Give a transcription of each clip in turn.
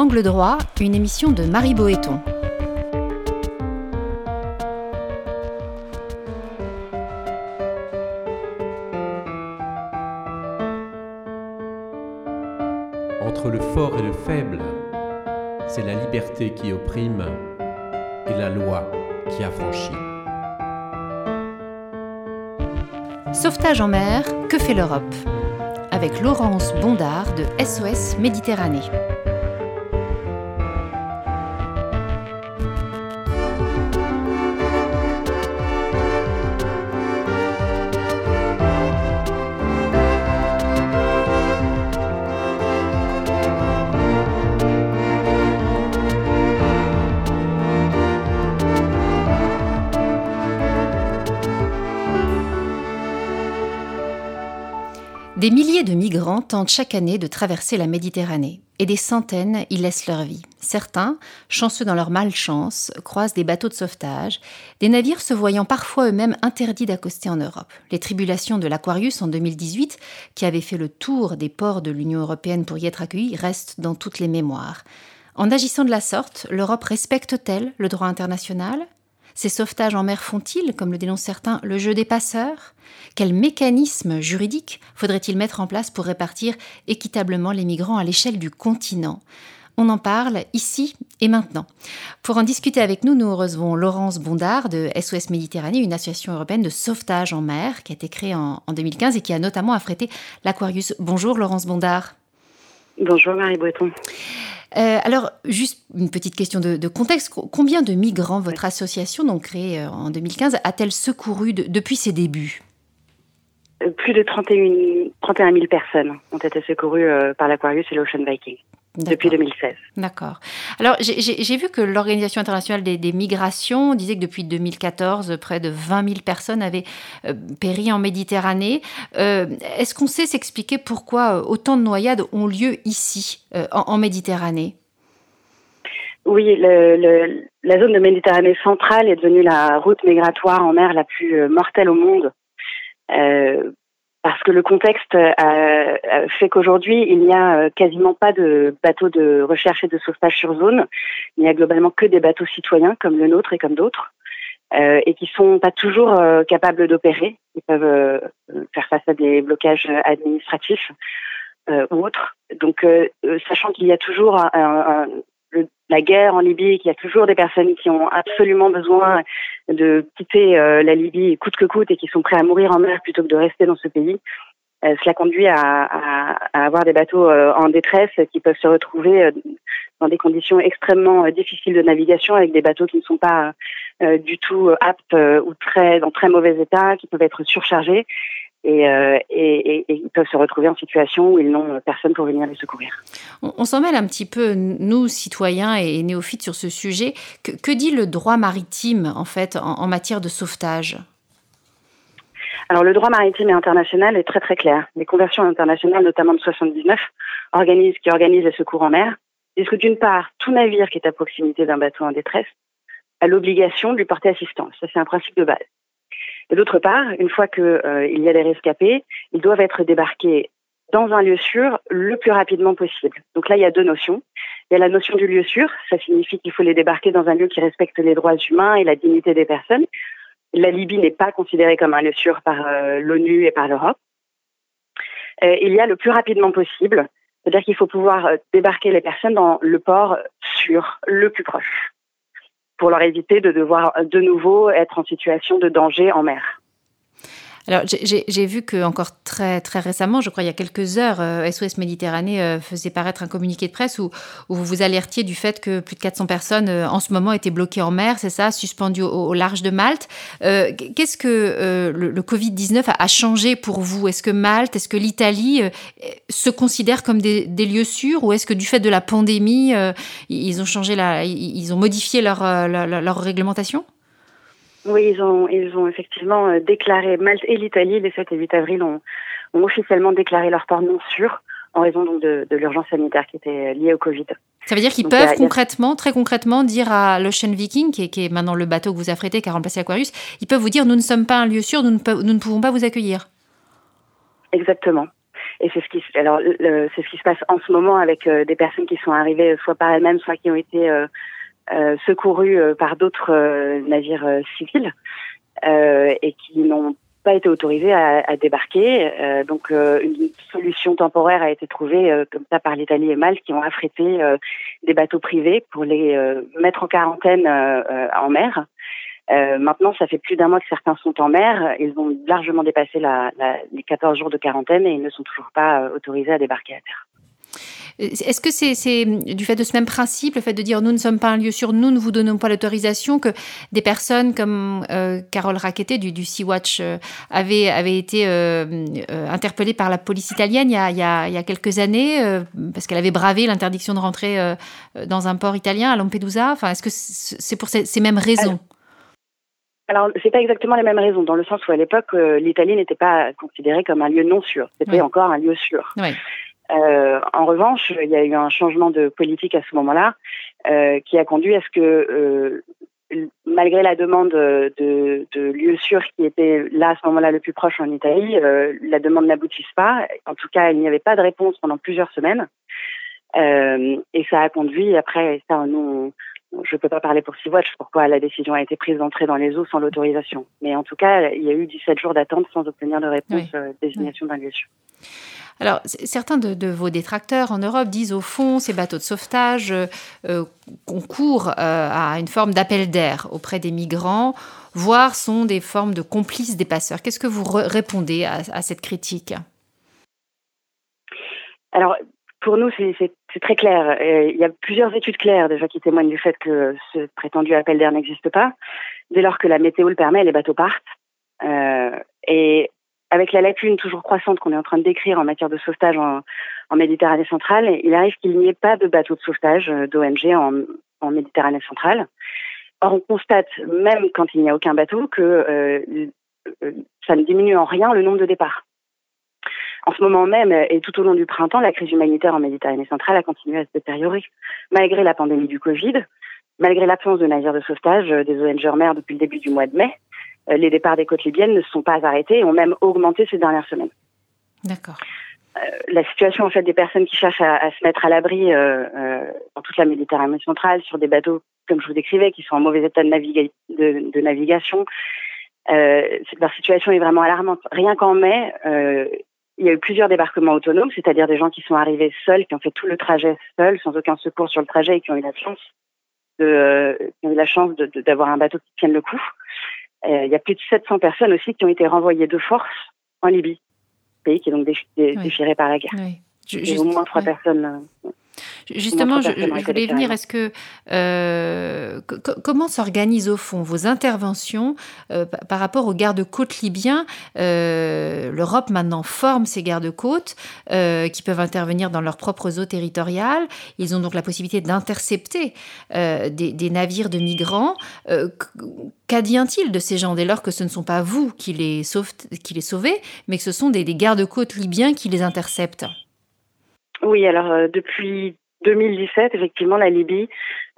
Angle droit, une émission de Marie Boéton. Entre le fort et le faible, c'est la liberté qui opprime et la loi qui affranchit. Sauvetage en mer, que fait l'Europe? Avec Laurence Bondard de SOS Méditerranée. Des milliers de migrants tentent chaque année de traverser la Méditerranée, et des centaines y laissent leur vie. Certains, chanceux dans leur malchance, croisent des bateaux de sauvetage, des navires se voyant parfois eux-mêmes interdits d'accoster en Europe. Les tribulations de l'Aquarius en 2018, qui avait fait le tour des ports de l'Union européenne pour y être accueillis, restent dans toutes les mémoires. En agissant de la sorte, l'Europe respecte-t-elle le droit international? Ces sauvetages en mer font-ils, comme le dénoncent certains, le jeu des passeurs? Quel mécanisme juridique faudrait-il mettre en place pour répartir équitablement les migrants à l'échelle du continent? On en parle ici et maintenant. Pour en discuter avec nous, nous recevons Laurence Bondard de SOS Méditerranée, une association européenne de sauvetage en mer qui a été créée en, 2015 et qui a notamment affrété l'Aquarius. Bonjour Laurence Bondard. Bonjour Marie Breton. Euh, alors, juste une petite question de, contexte. Combien de migrants votre association, donc créée euh, en 2015, a-t-elle secouru depuis ses débuts? Plus de 31, 31 000 personnes ont été secourues par l'Aquarius et l'Ocean Viking depuis 2016. D'accord. Alors, j'ai vu que l'Organisation internationale des, migrations disait que depuis 2014, près de 20 000 personnes avaient euh, péri en Méditerranée. Euh, est-ce qu'on sait s'expliquer pourquoi euh, autant de noyades ont lieu ici, en, Méditerranée? Oui, la zone de Méditerranée centrale est devenue la route migratoire en mer la plus mortelle au monde parce que le contexte euh, fait qu'aujourd'hui, il n'y a euh, quasiment pas de bateaux de recherche et de sauvetage sur zone. Il n'y a globalement que des bateaux citoyens comme le nôtre et comme d'autres, euh, et qui sont pas toujours euh, capables d'opérer. Ils peuvent faire face à des blocages administratifs ou autres. Donc, sachant qu'il y a toujours un, la guerre en Libye, qu'il y a toujours des personnes qui ont absolument besoin de quitter euh, la Libye coûte que coûte et qui sont prêts à mourir en mer plutôt que de rester dans ce pays. Euh, cela conduit à, avoir des bateaux euh, en détresse qui peuvent se retrouver dans des conditions extrêmement difficiles de navigation avec des bateaux qui ne sont pas du tout aptes ou très dans très mauvais état, qui peuvent être surchargés euh, et, et, ils peuvent se retrouver en situation où ils n'ont personne pour venir les secourir. On, s'en mêle un petit peu, nous, citoyens et néophytes, sur ce sujet. Que, que dit le droit maritime, en fait, en, matière de sauvetage? Alors le droit maritime et international est très très clair. Les conversions internationales, notamment de 79, organisent, qui organisent les secours en mer, disent que d'une part, tout navire qui est à proximité d'un bateau en détresse a l'obligation de lui porter assistance. Ça, c'est un principe de base. Et d'autre part, une fois qu'il euh, y a des rescapés, ils doivent être débarqués dans un lieu sûr le plus rapidement possible. Donc là, il y a deux notions. Il y a la notion du lieu sûr, ça signifie qu'il faut les débarquer dans un lieu qui respecte les droits humains et la dignité des personnes. La Libye n'est pas considérée comme un lieu sûr par euh, l'ONU et par l'Europe. Euh, il y a le plus rapidement possible, c'est-à-dire qu'il faut pouvoir débarquer les personnes dans le port sûr, le plus proche pour leur éviter de devoir de nouveau être en situation de danger en mer. Alors, j'ai vu que encore très très récemment, je crois il y a quelques heures, SOS euh, Méditerranée euh, faisait paraître un communiqué de presse où, vous vous alertiez du fait que plus de 400 personnes euh, en ce moment étaient bloquées en mer, c'est ça, suspendues au, large de Malte. Qu'est-ce que le, Covid-19 a, changé pour vous? Est-ce que Malte, est-ce que l'Italie se considèrent comme des, lieux sûrs ou est-ce que du fait de la pandémie, ils ont changé la, ils ont modifié leur, leur réglementation? Oui, ils ont, ils ont effectivement euh, déclaré, Malte et l'Italie, les 7 et 8 avril, ont, ont officiellement déclaré leur port non sûr en raison donc de, de l'urgence sanitaire qui était liée au Covid. Ça veut dire qu'ils peuvent concrètement, très concrètement, dire à l'Ocean Viking, qui est, qui est, maintenant le bateau que vous affrétez, qui a remplacé Aquarius, ils peuvent vous dire nous ne sommes pas un lieu sûr, nous ne, nous ne pouvons pas vous accueillir. Exactement. Et c'est ce qui, alors, c'est ce qui se passe en ce moment avec des personnes qui sont arrivées soit par elles-mêmes, soit qui ont été secourues par d'autres navires civils et qui n'ont pas été autorisés à, débarquer. Euh, donc euh, une solution temporaire a été trouvée euh, comme ça par l'Italie et Malte qui ont affrété des bateaux privés pour les mettre en quarantaine en mer. maintenant, ça fait plus d'un mois que certains sont en mer. Ils ont largement dépassé les 14 jours de quarantaine et ils ne sont toujours pas autorisés à débarquer à terre. Est-ce que c'est du fait de ce même principe, le fait de dire nous ne sommes pas un lieu sûr, nous ne vous donnons pas l'autorisation, que des personnes comme euh, Carole Rackete du, du Sea-Watch euh, avaient, été euh, interpellées par la police italienne il y a, il y a, quelques années parce qu'elle avait bravé l'interdiction de rentrer dans un port italien à Lampedusa? Enfin, Est-ce que c'est pour ces, mêmes raisons? Alors, c'est pas exactement les mêmes raisons, dans le sens où à l'époque, l'Italie n'était pas considérée comme un lieu non sûr. C'était encore un lieu sûr. Oui. Euh, en revanche, il y a eu un changement de politique à ce moment-là euh, qui a conduit à ce que, euh, malgré la demande de, de, lieux sûrs qui étaient là à ce moment-là le plus proche en Italie, la demande n'aboutisse pas. En tout cas, il n'y avait pas de réponse pendant plusieurs semaines. et ça a conduit, après, ça, nous, je ne peux pas parler pour Sea-Watch pourquoi la décision a été prise d'entrer dans les eaux sans l'autorisation. Mais en tout cas, il y a eu 17 jours d'attente sans obtenir de réponse désignation d'un lieu sûr. Alors, certains de, vos détracteurs en Europe disent au fond, ces bateaux de sauvetage euh, concourent euh, à une forme d'appel d'air auprès des migrants, voire sont des formes de complices des passeurs. Qu'est-ce que vous répondez à, cette critique? Alors, pour nous, c'est très clair. Euh, il y a plusieurs études claires déjà qui témoignent du fait que ce prétendu appel d'air n'existe pas. Dès lors que la météo le permet, les bateaux partent. et avec la lacune toujours croissante qu'on est en train de décrire en matière de sauvetage en, Méditerranée centrale, il arrive qu'il n'y ait pas de bateaux de sauvetage euh, d'ONG en, Méditerranée centrale. Or, on constate, même quand il n'y a aucun bateau, que euh, euh, ça ne diminue en rien le nombre de départs. En ce moment même, et tout au long du printemps, la crise humanitaire en Méditerranée centrale a continué à se détériorer. Malgré la pandémie du Covid, malgré l'absence de navires de sauvetage des ONG en mer depuis le début du mois de mai, euh, les départs des côtes libyennes ne se sont pas arrêtés et ont même augmenté ces dernières semaines. D'accord. Euh, la situation en fait des personnes qui cherchent à, se mettre à l'abri euh, dans toute la Méditerranée centrale sur des bateaux comme je vous décrivais qui sont en mauvais état de, de, navigation, leur situation est vraiment alarmante. Rien qu'en mai, il y a eu plusieurs débarquements autonomes, c'est-à-dire des gens qui sont arrivés seuls, qui ont fait tout le trajet seuls, sans aucun secours sur le trajet et qui ont eu la chance de, qui ont eu la chance d'avoir un bateau qui tienne le coup. Euh, il y a plus de 700 personnes aussi qui ont été renvoyées de force en Libye, pays qui est donc déchiré par la guerre. Oui. au moins trois personnes. Euh, Justement, je, voulais venir. Est-ce que euh, comment s'organisent au fond vos interventions euh, par rapport aux gardes-côtes libyens? Euh, L'Europe maintenant forme ces gardes-côtes qui peuvent intervenir dans leurs propres eaux territoriales. Ils ont donc la possibilité d'intercepter des, navires de migrants. Qu'advient-il de ces gens dès lors que ce ne sont pas vous qui les, qui les sauvez, mais que ce sont des, des gardes-côtes libyens qui les interceptent? Oui, alors euh, depuis 2017, effectivement, la Libye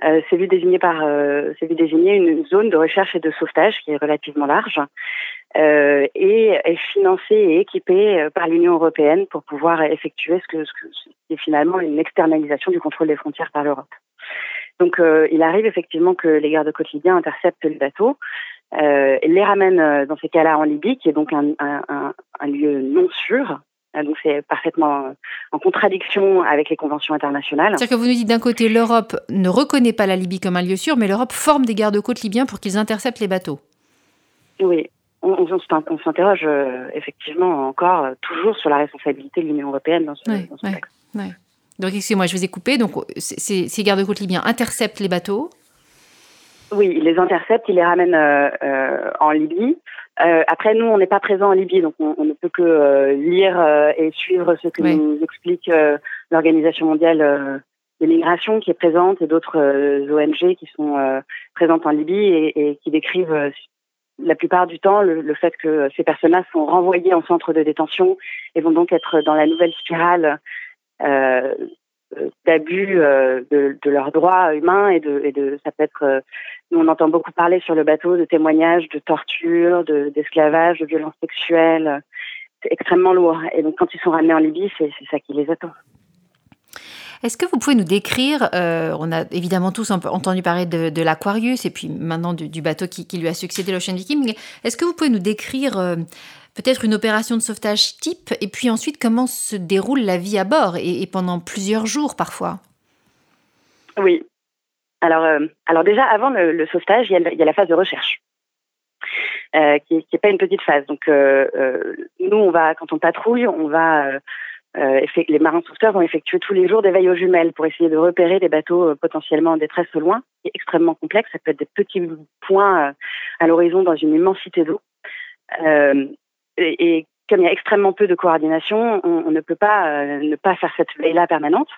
euh, s'est vue désigner par euh, s'est vue désigner une zone de recherche et de sauvetage qui est relativement large euh, et est financée et équipée euh, par l'Union européenne pour pouvoir effectuer ce que, ce que est finalement une externalisation du contrôle des frontières par l'Europe. Donc, il arrive effectivement que les gardes côtes libyens interceptent les bateaux, les ramènent dans ces cas-là en Libye, qui est donc un, un, un lieu non sûr, donc c'est parfaitement en contradiction avec les conventions internationales. C'est-à-dire que vous nous dites d'un côté, l'Europe ne reconnaît pas la Libye comme un lieu sûr, mais l'Europe forme des gardes-côtes libyens pour qu'ils interceptent les bateaux. Oui, on, s'interroge euh, effectivement encore euh, toujours sur la responsabilité de l'Union européenne dans ce, contexte. Donc excusez-moi, je vous ai coupé. Donc ces gardes-côtes libyens interceptent les bateaux. Oui, ils les interceptent, ils les ramènent euh, en Libye. Euh, après, nous, on n'est pas présent en Libye, donc on, ne peut que euh, lire euh, et suivre ce que nous explique l'Organisation mondiale des migrations qui est présente et d'autres ONG qui sont présentes en Libye et, et qui décrivent la plupart du temps le, le fait que ces personnes-là sont renvoyées en centre de détention et vont donc être dans la nouvelle spirale d'abus de, de, leurs droits humains et de, ça peut être on entend beaucoup parler sur le bateau de témoignages de torture, d'esclavage, de, violences sexuelles. extrêmement lourd. Et donc, quand ils sont ramenés en Libye, c'est ça qui les attend. Est-ce que vous pouvez nous décrire, euh, on a évidemment tous entendu parler de, l'Aquarius et puis maintenant du, bateau qui, lui a succédé, l'Ocean Viking, est-ce que vous pouvez nous décrire euh, peut-être une opération de sauvetage type et puis ensuite comment se déroule la vie à bord et, pendant plusieurs jours parfois? Oui. Alors, euh, alors déjà, avant le, sauvetage, il y, a, la phase de recherche. qui n'est pas une petite phase. Donc, nous, on va, quand on patrouille, on va euh, les marins sauveteurs vont effectuer tous les jours des veilles aux jumelles pour essayer de repérer des bateaux euh, potentiellement en détresse au loin. C'est extrêmement complexe. Ça peut être des petits points euh, à l'horizon dans une immensité d'eau. Et, comme il y a extrêmement peu de coordination, on, ne peut pas ne pas faire cette veille-là permanente.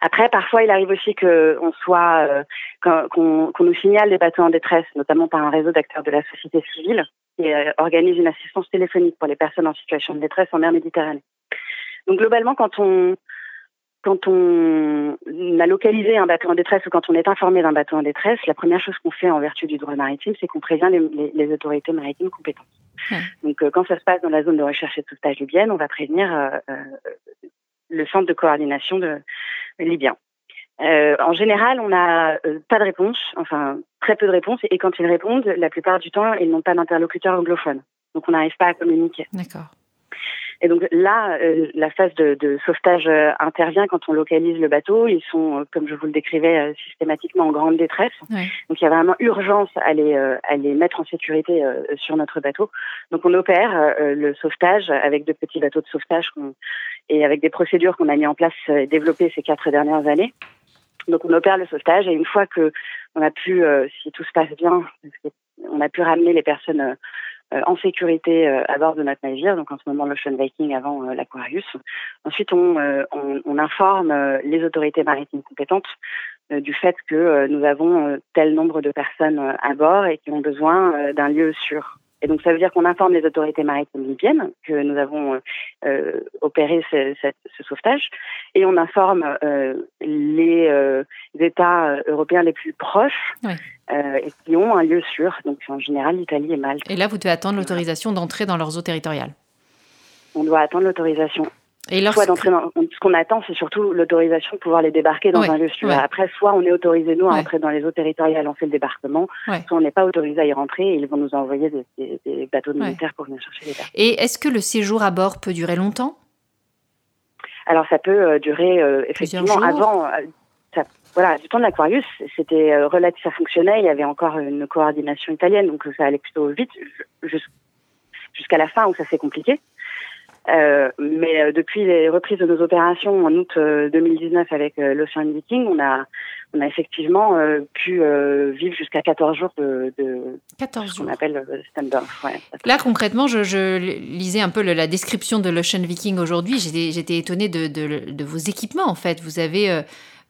Après, parfois, il arrive aussi qu'on soit, qu'on nous signale des bateaux en détresse, notamment par un réseau d'acteurs de la société civile qui organise une assistance téléphonique pour les personnes en situation de détresse en mer Méditerranée. Donc globalement, quand on quand on a localisé un bateau en détresse ou quand on est informé d'un bateau en détresse, la première chose qu'on fait en vertu du droit maritime, c'est qu'on prévient les, autorités maritimes compétentes. Donc, euh, quand ça se passe dans la zone de recherche et de sauvetage libyenne, on va prévenir euh, euh, le centre de coordination de, libyen. en général, on n'a pas de réponse, enfin très peu de réponses, et quand ils répondent, la plupart du temps, ils n'ont pas d'interlocuteur anglophone. Donc, on n'arrive pas à communiquer. D'accord. Et donc là, euh, la phase de, de sauvetage euh, intervient quand on localise le bateau. Ils sont, euh, comme je vous le décrivais, systématiquement en grande détresse. Donc il y a vraiment urgence à les, à les mettre en sécurité sur notre bateau. Donc on opère le sauvetage avec de petits bateaux de sauvetage et avec des procédures qu'on a mis en place et développées ces quatre dernières années. Donc on opère le sauvetage et une fois que on a pu, si tout se passe bien, on a pu ramener les personnes en sécurité euh, à bord de notre navire, donc en ce moment l'Ocean Viking avant euh, l'Aquarius. Ensuite, on, on, informe les autorités maritimes compétentes du fait que nous avons tel nombre de personnes à bord et qui ont besoin d'un lieu sûr. Et donc ça veut dire qu'on informe les autorités maritimes libyennes que nous avons euh, opéré ce, ce, sauvetage et on informe euh, les, euh, États européens les plus proches et qui ont un lieu sûr, donc en général l'Italie et Malte. Et là, vous devez attendre l'autorisation d'entrer dans leurs eaux territoriales. On doit attendre l'autorisation et soit dans, ce qu'on attend, c'est surtout l'autorisation de pouvoir les débarquer dans un lieu sûr. Après, soit on est autorisé nous à entrer dans les eaux territoriales, on fait le débarquement, soit on n'est pas autorisé à y rentrer et ils vont nous envoyer des, des, bateaux militaires pour venir chercher les personnes. Et est-ce que le séjour à bord peut durer longtemps? Alors ça peut euh, durer euh, effectivement avant. Euh, ça, voilà, du temps de l'Aquarius, c'était relatif, ça fonctionnait. Il y avait encore une coordination italienne, donc ça allait plutôt vite jusqu'à la fin où ça s'est compliqué. Euh, mais euh, depuis les reprises de nos opérations en août 2019 euh, avec l'Ocean Viking, on a, on a effectivement pu vivre jusqu'à 14 jours de, de 14 jours. qu'on appelle stand-off. Ouais, Là, concrètement, je, je, lisais un peu la description de l'Ocean Viking aujourd'hui. J'étais, j'étais étonnée de, de, de, vos équipements, en fait. Vous avez...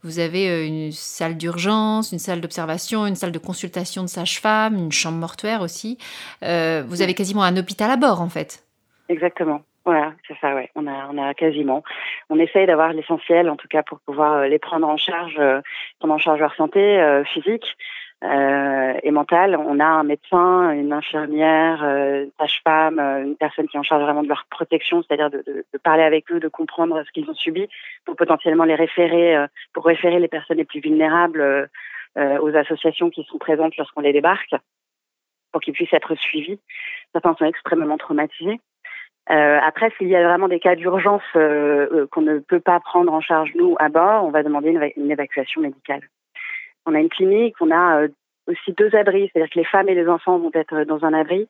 Vous avez une salle d'urgence, une salle d'observation, une salle de consultation de sage-femme, une chambre mortuaire aussi. vous avez quasiment un hôpital à bord, en fait. Exactement. C'est ça, ouais. On a, on a quasiment. On essaye d'avoir l'essentiel, en tout cas, pour pouvoir euh, les prendre en charge, euh, prendre en charge leur santé euh, physique et mentale. On a un médecin, une infirmière, une sage-femme, une personne qui est en charge vraiment de leur protection, c'est-à-dire de, de, de, parler avec eux, de comprendre ce qu'ils ont subi, pour potentiellement les référer, pour référer les personnes les plus vulnérables aux associations qui sont présentes lorsqu'on les débarque, pour qu'ils puissent être suivis. Certains sont extrêmement traumatisés. Euh, après, s'il y a vraiment des cas d'urgence euh, euh, qu'on ne peut pas prendre en charge nous à bord, on va demander une, évacuation médicale. On a une clinique, on a aussi deux abris, c'est-à-dire que les femmes et les enfants vont être dans un abri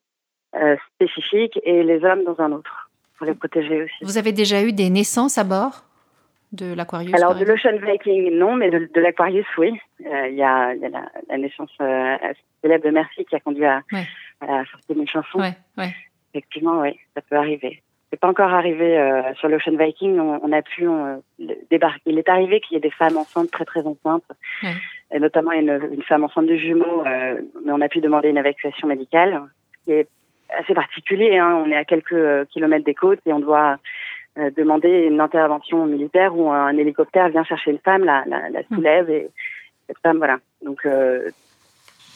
spécifique et les hommes dans un autre pour les protéger aussi. Vous avez déjà eu des naissances à bord de l'Aquarius Alors de l'Ocean Viking, non, mais de, l'Aquarius, oui. Il y, a, y a la, naissance célèbre de Merci qui a conduit à, à sortir une chanson. Ouais, ouais. Effectivement, oui, ça peut arriver. C'est pas encore arrivé euh, sur l'Ocean Viking. On, a pu euh, débarquer. Il est arrivé qu'il y ait des femmes enceintes très très enceintes, et notamment une, une, femme enceinte de jumeaux. Euh, mais on a pu demander une évacuation médicale, qui est assez particulier. Hein. On est à quelques kilomètres des côtes et on doit demander une intervention militaire où un hélicoptère vient chercher une femme, la, la, la soulève et cette femme, voilà. Donc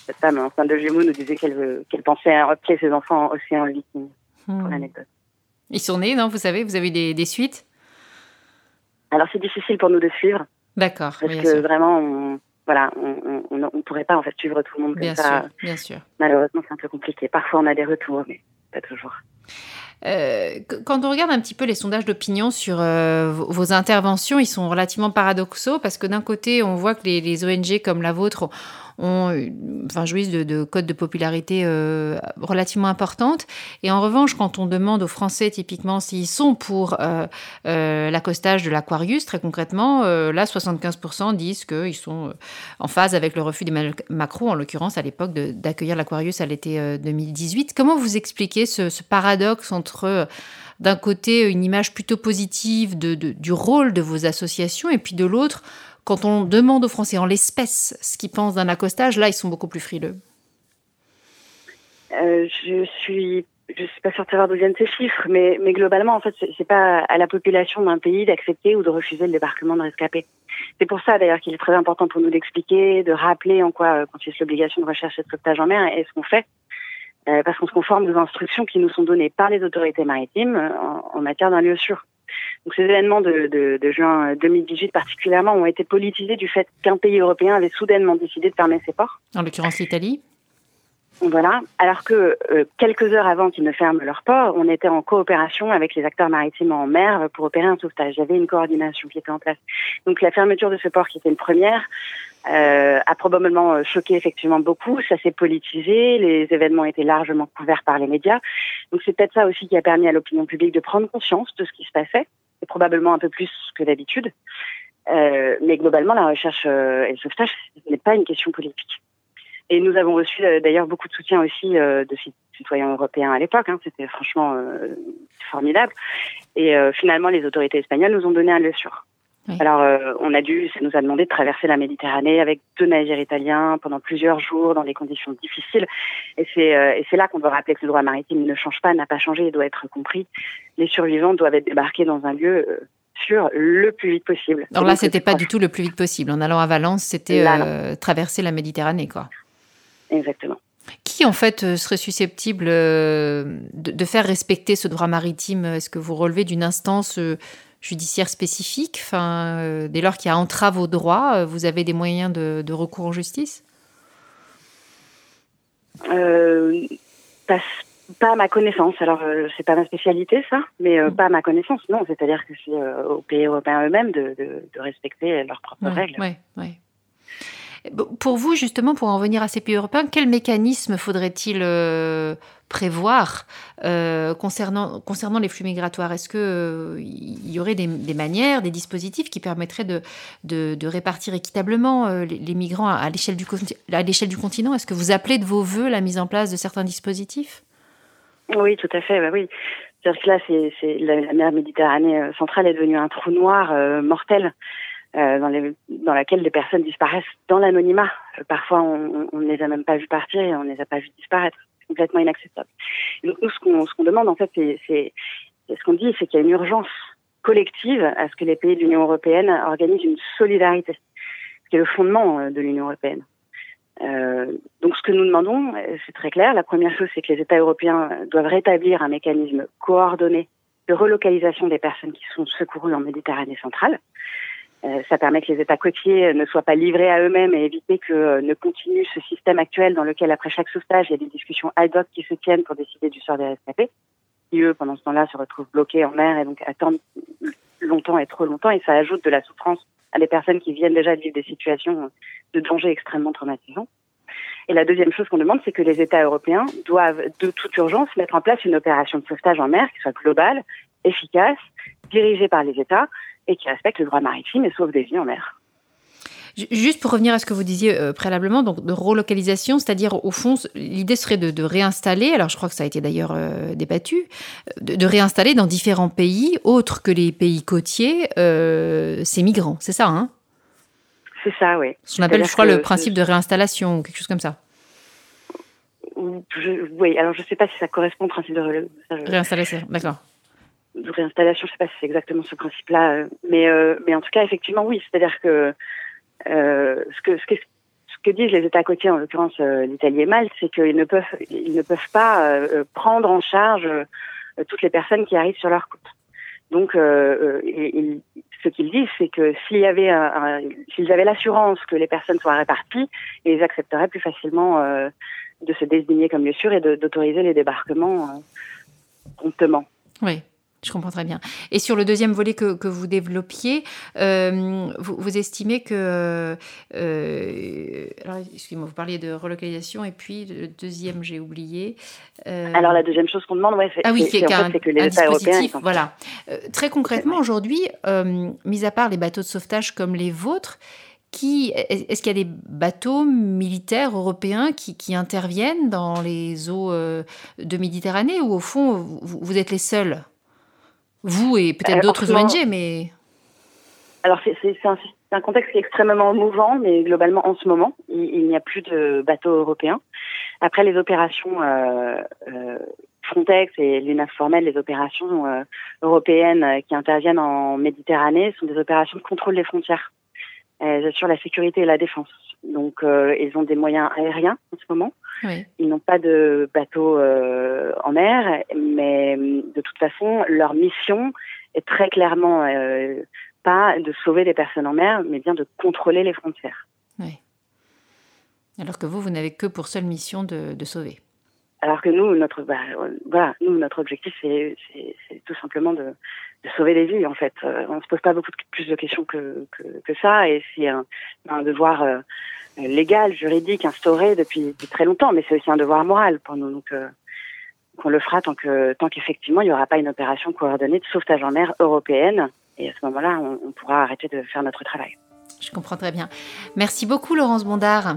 cette femme enceinte de jumeaux nous disait qu'elle pensait à replier ses enfants aussi en Viking, pour hmm. l'anecdote. Ils sont nés, non Vous savez, vous avez des, des suites? Alors c'est difficile pour nous de suivre. D'accord. Parce que vraiment, on, voilà, on ne pourrait pas en fait suivre tout le monde sûr. Bien sûr. Malheureusement, c'est un peu compliqué. Parfois, on a des retours, mais pas toujours. Euh, quand on regarde un petit peu les sondages d'opinion sur euh, vos interventions, ils sont relativement paradoxaux parce que d'un côté, on voit que les, les ONG comme la vôtre enfin, jouissent de, de codes de popularité euh, relativement importantes. Et en revanche, quand on demande aux Français typiquement s'ils sont pour euh, euh, l'accostage de l'Aquarius, très concrètement, là, 75% disent qu'ils sont en phase avec le refus d'Emmanuel Macron, en l'occurrence à l'époque d'accueillir l'Aquarius à l'été 2018. Comment vous expliquez ce, paradoxe entre d'un côté une image plutôt positive du rôle de vos associations et puis de l'autre quand on demande aux Français en l'espèce ce qu'ils pensent d'un accostage, là, ils sont beaucoup plus frileux. Euh, je suis, je suis pas sûre de savoir d'où viennent ces chiffres, mais, mais globalement, en fait, c'est pas à la population d'un pays d'accepter ou de refuser le débarquement de rescapés. C'est pour ça, d'ailleurs, qu'il est très important pour nous d'expliquer, de rappeler en quoi euh, consiste l'obligation de recherche et de sauvetage en mer et ce qu'on fait. Euh, parce qu'on se conforme aux instructions qui nous sont données par les autorités maritimes en, en matière d'un lieu sûr. Donc ces événements de, de, de, juin 2018 particulièrement ont été politisés du fait qu'un pays européen avait soudainement décidé de fermer ses ports. En l'occurrence l'Italie. Voilà. Alors que euh, quelques heures avant qu'ils ne ferment leurs ports, on était en coopération avec les acteurs maritimes en mer pour opérer un sauvetage. Il y avait une coordination qui était en place. Donc la fermeture de ce port, qui était une première, euh, a probablement choqué effectivement beaucoup. Ça s'est politisé. Les événements étaient largement couverts par les médias. Donc c'est peut-être ça aussi qui a permis à l'opinion publique de prendre conscience de ce qui se passait, et probablement un peu plus que d'habitude. Euh, mais globalement, la recherche euh, et le sauvetage, n'est pas une question politique. Et nous avons reçu euh, d'ailleurs beaucoup de soutien aussi de citoyens européens à l'époque. Hein. C'était franchement formidable. Et finalement, les autorités espagnoles nous ont donné un lieu. Oui. Alors, on a dû, ça nous a demandé de traverser la Méditerranée avec deux navires italiens pendant plusieurs jours dans des conditions difficiles. Et c'est et c'est là qu'on doit rappeler que le droit maritime ne change pas, n'a pas changé et doit être compris. Les survivants doivent être débarqués dans un lieu sûr le plus vite possible. Alors là, c'était pas du tout le plus vite possible. En allant à Valence, c'était euh, traverser la Méditerranée, quoi. Exactement. Qui, en fait, euh, serait susceptible euh, de, de faire respecter ce droit maritime? Est-ce que vous relevez d'une instance judiciaire spécifique enfin, Dès lors qu'il y a entrave au droit, vous avez des moyens de, de recours en justice? Euh, pas, pas, à ma connaissance. Alors, euh, c'est pas ma spécialité, ça, mais euh, mmh. pas à ma connaissance, non. C'est-à-dire que c'est euh, aux pays européens eux-mêmes de, de, de, respecter leurs propres ouais, règles. Ouais, ouais. Pour vous, justement, pour en venir à ces pays européens, quel mécanisme faudrait-il euh, prévoir euh, concernant, concernant les flux migratoires? Est-ce qu'il euh, y aurait des, manières, des dispositifs qui permettraient de, répartir équitablement euh, les, migrants à, l'échelle du, du, continent? Est-ce que vous appelez de vos voeux la mise en place de certains dispositifs? Oui, tout à fait, bah oui. C'est-à-dire que là, la, la, mer Méditerranée centrale est devenue un trou noir mortel. Euh, dans, laquelle les personnes disparaissent dans l'anonymat. Euh, parfois, on, ne les a même pas vues partir et on ne les a pas vues disparaître. C'est complètement inacceptable. Donc, nous, ce qu'on, demande, en fait, c'est, ce qu'on dit, c'est qu'il y a une urgence collective à ce que les pays de l'Union européenne organisent une solidarité, ce qui est le fondement de l'Union européenne. Euh, donc, ce que nous demandons, c'est très clair. La première chose, c'est que les États européens doivent rétablir un mécanisme coordonné de relocalisation des personnes qui sont secourues en Méditerranée centrale. Euh, ça permet que les États côtiers ne soient pas livrés à eux-mêmes et éviter que euh, ne continue ce système actuel dans lequel, après chaque sauvetage, il y a des discussions ad hoc qui se tiennent pour décider du sort des rescapés, qui, eux, pendant ce temps-là, se retrouvent bloqués en mer et donc attendent longtemps et trop longtemps. Et ça ajoute de la souffrance à des personnes qui viennent déjà de vivre des situations de danger extrêmement traumatisants. Et la deuxième chose qu'on demande, c'est que les États européens doivent, de toute urgence, mettre en place une opération de sauvetage en mer qui soit globale, efficace, dirigée par les États et qui respecte le droit maritime et sauve des vies en mer. Juste pour revenir à ce que vous disiez euh, préalablement, donc de relocalisation, c'est-à-dire au fond, l'idée serait de, de, réinstaller, alors je crois que ça a été d'ailleurs euh, débattu, de, de, réinstaller dans différents pays, autres que les pays côtiers, euh, ces migrants, c'est ça, hein? C'est ça, oui. Ce qu'on appelle, je crois, le principe de réinstallation ou quelque chose comme ça. Je, oui, alors je ne sais pas si ça correspond au principe de réinstallation, d'accord de réinstallation, je sais pas si c'est exactement ce principe-là, mais euh, mais en tout cas effectivement oui, c'est-à-dire que euh, ce que disent les États côtiers, en l'occurrence euh, l'Italie et Malte, c'est qu'ils ne peuvent pas euh, prendre en charge toutes les personnes qui arrivent sur leur côte. Donc, ce qu'ils disent, c'est que s'ils avaient l'assurance que les personnes soient réparties, ils accepteraient plus facilement de se désigner comme lieu sûr et d'autoriser les débarquements promptement. Oui. Je comprends très bien. Et sur le deuxième volet que, que vous développiez, euh, vous, vous, estimez que... Euh, alors, excusez-moi, vous parliez de relocalisation et puis le deuxième, j'ai oublié. Euh, alors, la deuxième chose qu'on demande, ouais, c'est ah oui, c'est en fait, que les États européens... Voilà. Euh, très concrètement, aujourd'hui, euh, mis à part les bateaux de sauvetage comme les vôtres, qui, est-ce qu'il y a des bateaux militaires européens qui, qui interviennent dans les eaux de Méditerranée ou au fond, vous, vous êtes les seuls vous et peut-être euh, d'autres ONG, mais... Alors c'est un, un, contexte extrêmement mouvant, mais globalement en ce moment, il, n'y a plus de bateaux européens. Après les opérations euh, euh, Frontex et l'UNAF formelle, les opérations euh, européennes qui interviennent en Méditerranée sont des opérations de contrôle des frontières. Elles assurent la sécurité et la défense. Donc ils ont des moyens aériens en ce moment. Ils n'ont pas de bateau euh, en mer, mais de toute façon, leur mission est très clairement euh, pas de sauver des personnes en mer, mais bien de contrôler les frontières. Oui. Alors que vous, vous n'avez que pour seule mission de, de sauver. Alors que nous, notre, bah, voilà, nous, notre objectif, c'est tout simplement de, de, sauver des vies. En fait, euh, on se pose pas beaucoup plus de questions que, que, ça, et c'est un, devoir euh, légal, juridique, instauré depuis, très longtemps, mais c'est aussi un devoir moral pour nous. Donc, euh, qu'on le fera tant que tant qu'effectivement il n'y aura pas une opération coordonnée de sauvetage en mer européenne. Et à ce moment-là, on pourra arrêter de faire notre travail. Je comprends très bien. Merci beaucoup, Laurence Bondard.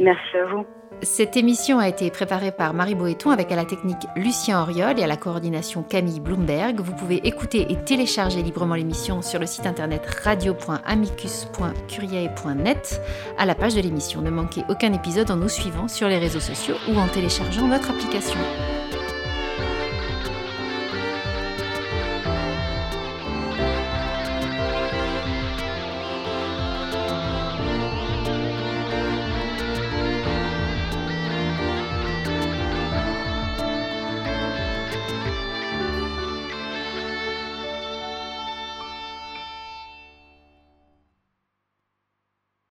Merci à vous. Cette émission a été préparée par Marie Boéton avec à la technique Lucien Auriol et à la coordination Camille Bloomberg. Vous pouvez écouter et télécharger librement l'émission sur le site internet radio.amicus.curiae.net à la page de l'émission. Ne manquez aucun épisode en nous suivant sur les réseaux sociaux ou en téléchargeant notre application.